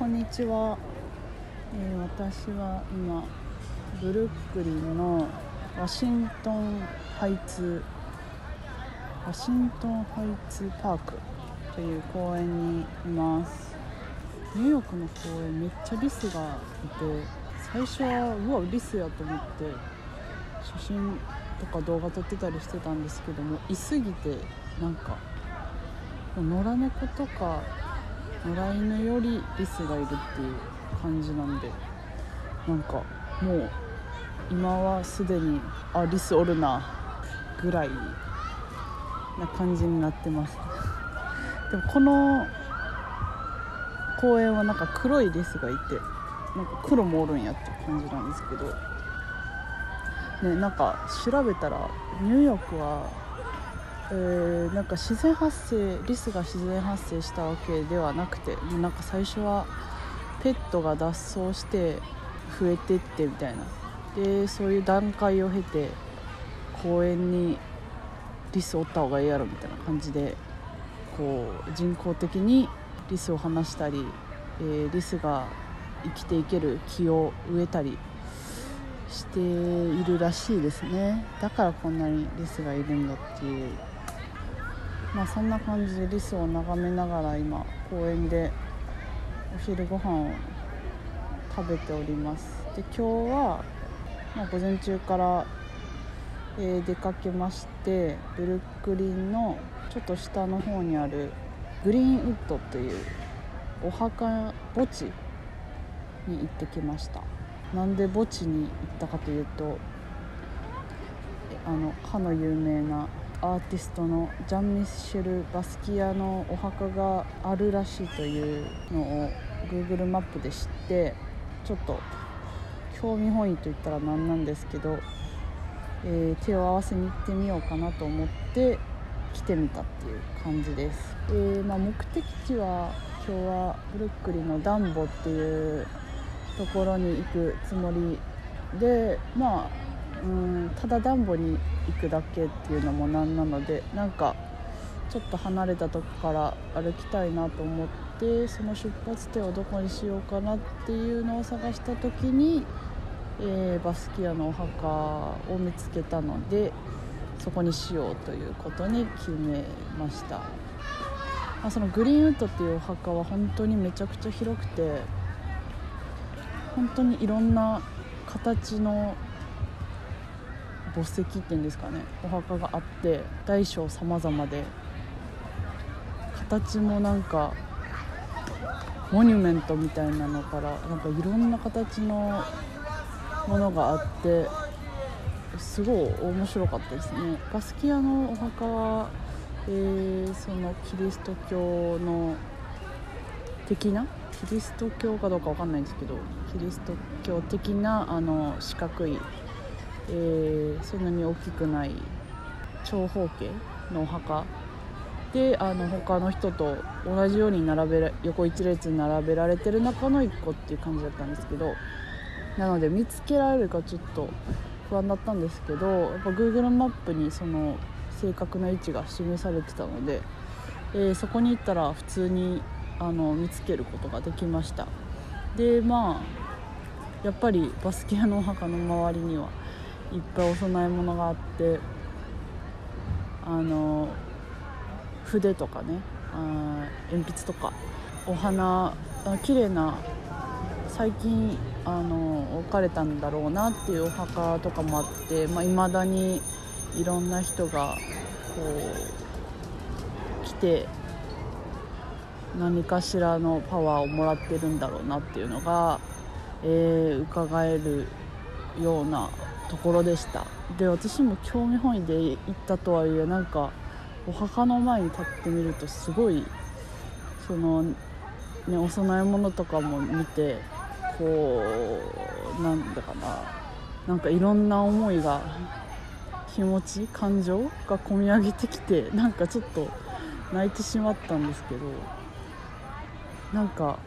こんにちは、えー私は今ブルックリンのワシントンハイツワシントンハイツパークという公園にいます。ニューヨークの公園めっちゃリスがいて最初はうわリスやと思って写真とか動画撮ってたりしてたんですけどもいすぎてなんか野良猫とか野良犬よりリスがいるっていう感じなんでなんかもう今はすでにあリスおるなぐらいな感じになってます。でもこの公園はなんか黒いリスがいてなんか黒もおるんやって感じなんですけどねなんか調べたらニューヨークはえーなんか自然発生リスが自然発生したわけではなくてなんか最初はペットが脱走して増えてってみたいな。でそういう段階を経て公園にリスおった方がいいやろみたいな感じでこう人工的にリスを放したり、えーリスが生きていける木を植えたりしているらしいですね。だからこんなにリスがいるんだっていうまあそんな感じでリスを眺めながら今公園でお昼ご飯を食べております。で今日は、まあ、午前中から、えー出かけましてブルックリンのちょっと下の方にあるグリーンウッドというお墓墓地に行ってきました。なんで墓地に行ったかというとあのかの有名なアーティストのジャン・ミッシェル・バスキアのお墓があるらしいというのを Google マップで知ってちょっと興味本位といったらなんなんですけど、えー手を合わせに行ってみようかなと思って来てみたっていう感じです、えーまあ、目的地は今日はブルックリンのダンボっていうところに行くつもりでまあうんただダンボに行くだけっていうのもなんなのでなんかちょっと離れたとこから歩きたいなと思ってその出発点をどこにしようかなっていうのを探した時に、えーバスキアのお墓を見つけたのでそこにしようということに決めました、まあ、そのグリーンウッドっていうお墓は本当にめちゃくちゃ広くて本当にいろんな形の墓石っていうんですかね。お墓があって大小様々で形もなんかモニュメントみたいなのからなんかいろんな形のものがあってすごい面白かったですね。バスキアのお墓は、えーそのキリスト教の的なキリスト教かどうかわかんないんですけどキリスト教的なあの四角い、えーそんなに大きくない長方形のお墓。であの他の人と同じように並べ横一列に並べられてる中の1個っていう感じだったんですけど。なので見つけられるかちょっと不安だったんですけどやっぱ Google マップにその正確な位置が示されてたので、えーそこに行ったら普通にあの見つけることができました。でまあやっぱりバスキアのお墓の周りにはいっぱいお供え物があってあの筆とかねあ鉛筆とかお花あ綺麗な最近あの置かれたんだろうなっていうお墓とかもあっていまあ、未だにいろんな人がこう来て何かしらのパワーをもらってるんだろうなっていうのが、えー伺えるようなところでした。で私も興味本位で行ったとはいえなんかお墓の前に立ってみるとすごいその、ね、お供え物とかも見てこうなんだかななんかいろんな思いが気持ち感情が込み上げてきてなんかちょっと泣いてしまったんですけどなんか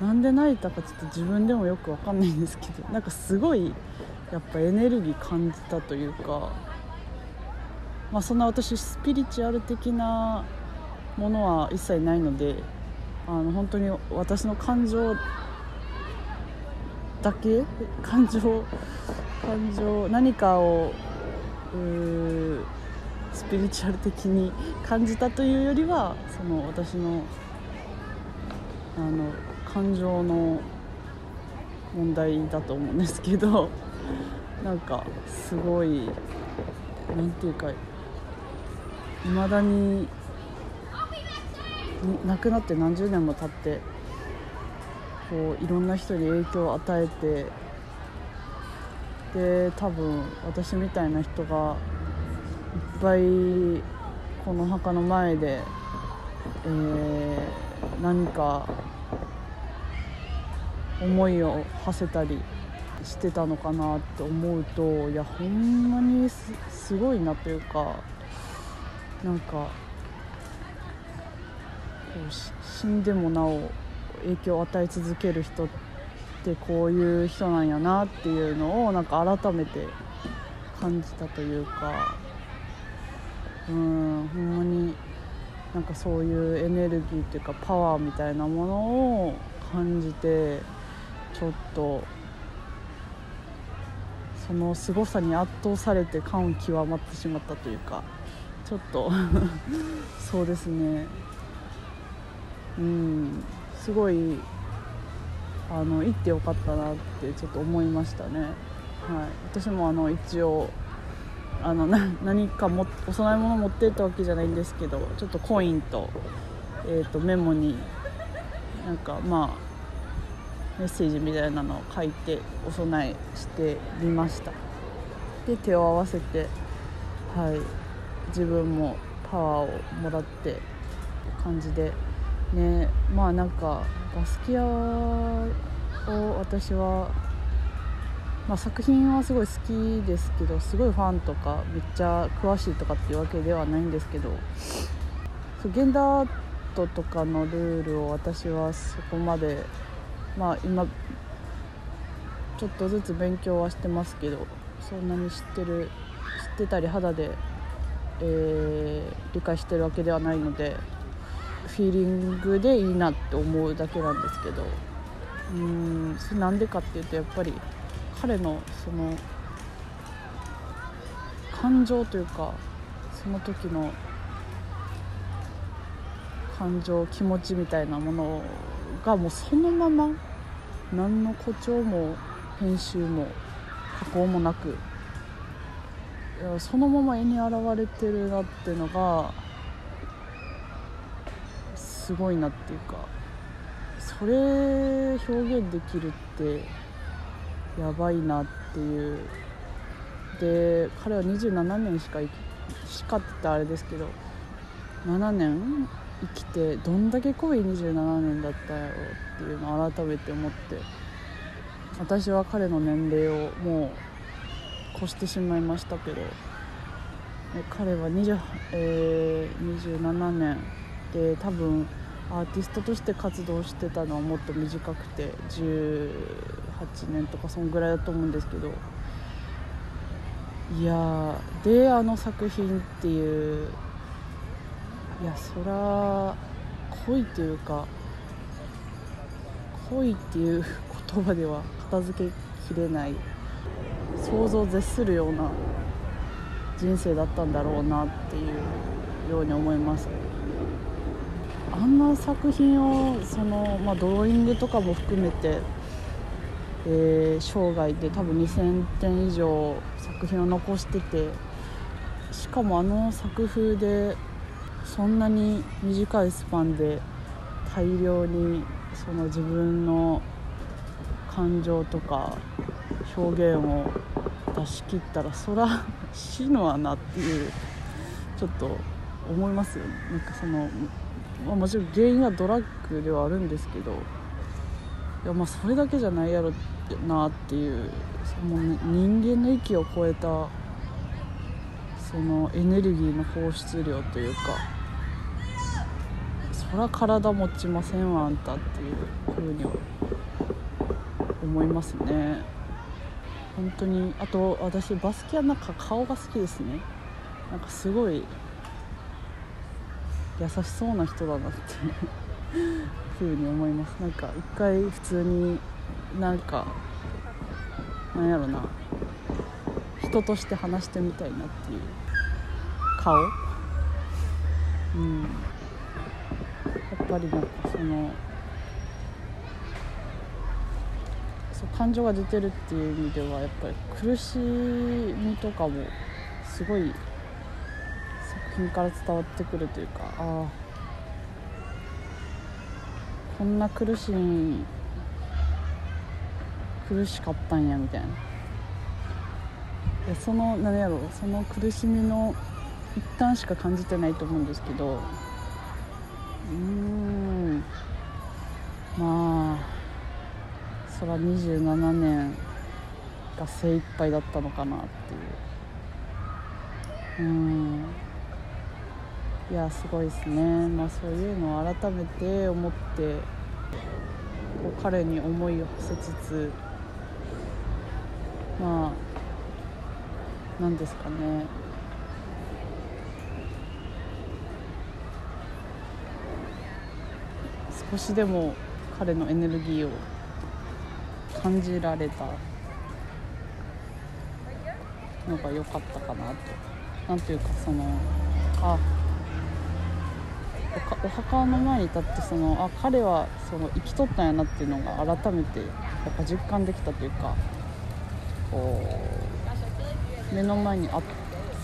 なんで泣いたかちょっと自分でもよくわかんないんですけど なんかすごいやっぱエネルギー感じたというかまあそんな私スピリチュアル的なものは一切ないのであの本当に私の感情だけ感情感情何かをスピリチュアル的に感じたというよりはその私のあの感情の問題だと思うんですけど なんかすごい何ていうかいまだに亡くなって何十年も経ってこういろんな人に影響を与えてで多分私みたいな人がいっぱいこの墓の前で、えー、何か思いを馳せたりしてたのかなって思うといやほんまにすごいなというかなんかこう死んでもなお影響を与え続ける人ってこういう人なんやなっていうのをなんか改めて感じたというかうんほんまになんかそういうエネルギーっていうかパワーみたいなものを感じてちょっとその凄さに圧倒されて感極まってしまったというかちょっと そうですね。うん。すごいあの行ってよかったなってちょっと思いましたね、はい、私もあの一応あの何かもお供え物持ってったわけじゃないんですけどちょっとコインと,、えーと、メモになんかまあメッセージみたいなのを書いてお供えしてみました。で手を合わせてはい自分もパワーをもらって感じでね。まあなんかバスキアを私は、まあ、作品はすごい好きですけどすごいファンとかめっちゃ詳しいとかっていうわけではないんですけどそう現代アートとかのルールを私はそこまでまあ今ちょっとずつ勉強はしてますけどそんなに知ってる知ってたり肌で、えー、理解してるわけではないのでフィーリングでいいなって思うだけなんですけどうんそれなんでかっていうとやっぱり彼のその感情というかその時の感情気持ちみたいなものをがもうそのまま何の誇張も編集も加工もなくそのまま絵に現れてるなっていうのがすごいなっていうかそれ表現できるってやばいなっていう。で彼は27年しかしかってたあれですけど7年生きてどんだけ濃い27年だったやろっていうのを改めて思って私は彼の年齢をもう越してしまいましたけど彼は20、えー、27年で多分アーティストとして活動してたのはもっと短くて18年とかそんぐらいだと思うんですけどいやであの作品っていういやそら恋というか恋っていう言葉では片付けきれない想像を絶するような人生だったんだろうなっていうように思います。あんな作品をその、まあ、ドローイングとかも含めて、えー、生涯で多分2000点以上作品を残しててしかもあの作風でそんなに短いスパンで大量にその自分の感情とか表現を出し切ったらそら死ぬわなっていうちょっと思いますよね。なんかその、まあ、もちろん原因はドラッグではあるんですけどいやまあそれだけじゃないやろなっていうその、人間の域を超えたそのエネルギーの放出量というかそら体持ちませんわあんたっていうふうには思いますね。本当にあと私バスキアなんか顔が好きですね。なんかすごい優しそうな人だなってふうに思います。なんか一回普通になんかなんやろな人として話してみたいなっていう顔。うん。ぱりなんかそのそう感情が出てるっていう意味ではやっぱり苦しみとかもすごい作品から伝わってくるというかああこんな苦しい苦しかったんやみたいな。その何やろうその苦しみの一旦しか感じてないと思うんですけどうんまあそら27年が精一杯だったのかなっていう。うん。いやすごいですね。まあそういうのを改めて思ってこう彼に思いを馳せつつまあ何ですかね。少しでも彼のエネルギーを感じられた。のが良かったかなと。なんていうかそのあお墓の前に立ってそのあ彼はその生きとったんやなっていうのが改めてやっぱ実感できたというかこう目の前にあ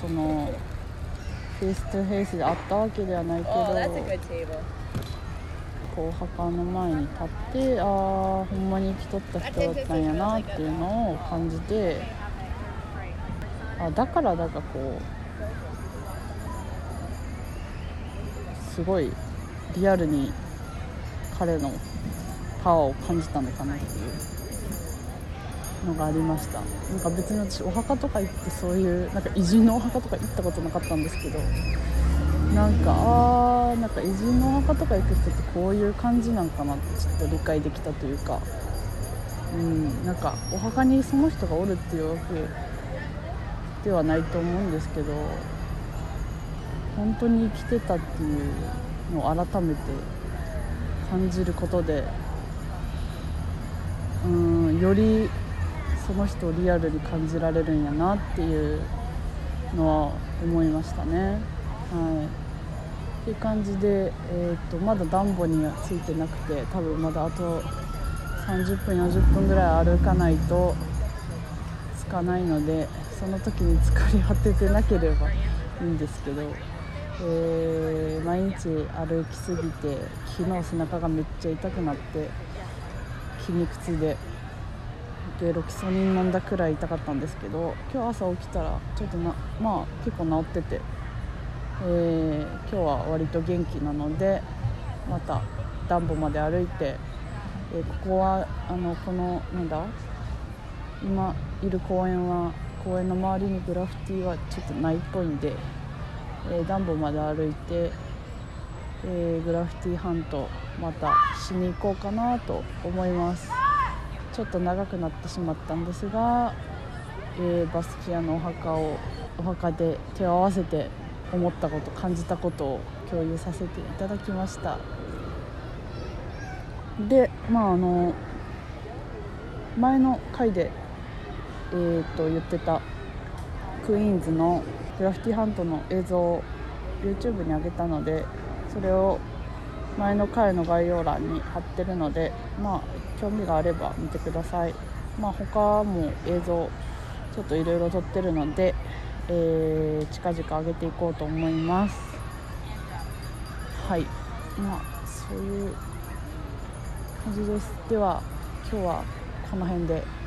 その face to face であったわけではないけど。こうお墓の前に立ってああほんまに生きとった人だったんやなっていうのを感じてあだからなんかこうすごいリアルに彼のパワーを感じたのかなっていうのがありました。なんか別に私お墓とか行ってそういうなんか偉人のお墓とか行ったことなかったんですけどなんかあーなんか偉人のお墓とか行く人ってこういう感じなんかなってちょっと理解できたというかうんなんかお墓にその人がおるっていうわけではないと思うんですけど本当に生きてたっていうのを改めて感じることでうんよりその人をリアルに感じられるんやなっていうのは思いましたね。はいっていう感じで、えー、とまだ暖房にはついてなくて多分まだあと30分40分ぐらい歩かないとつかないのでその時に疲れ果ててなければいいんですけど、えー毎日歩きすぎて昨日背中がめっちゃ痛くなって筋肉痛ででロキソニン飲んだくらい痛かったんですけど今日朝起きたらちょっとなまあ結構治ってて。えー今日は割と元気なのでまたダンボまで歩いて、えーここはあのこのなんだ今いる公園は公園の周りにグラフィティはちょっとないっぽいんで、えーダンボまで歩いて、えーグラフィティハントまたしに行こうかなと思います。ちょっと長くなってしまったんですが、えーバスキアのお墓をお墓で手を合わせて思ったこと感じたことを共有させていただきました。でまああの前の回で、えー、と言ってたクイーンズのグラフィティハントの映像を YouTube に上げたのでそれを前の回の概要欄に貼ってるのでまあ興味があれば見てください。まあ他も映像ちょっといろいろ撮ってるので、えー近々上げていこうと思います。はい。まあそういう感じです。では今日はこの辺で。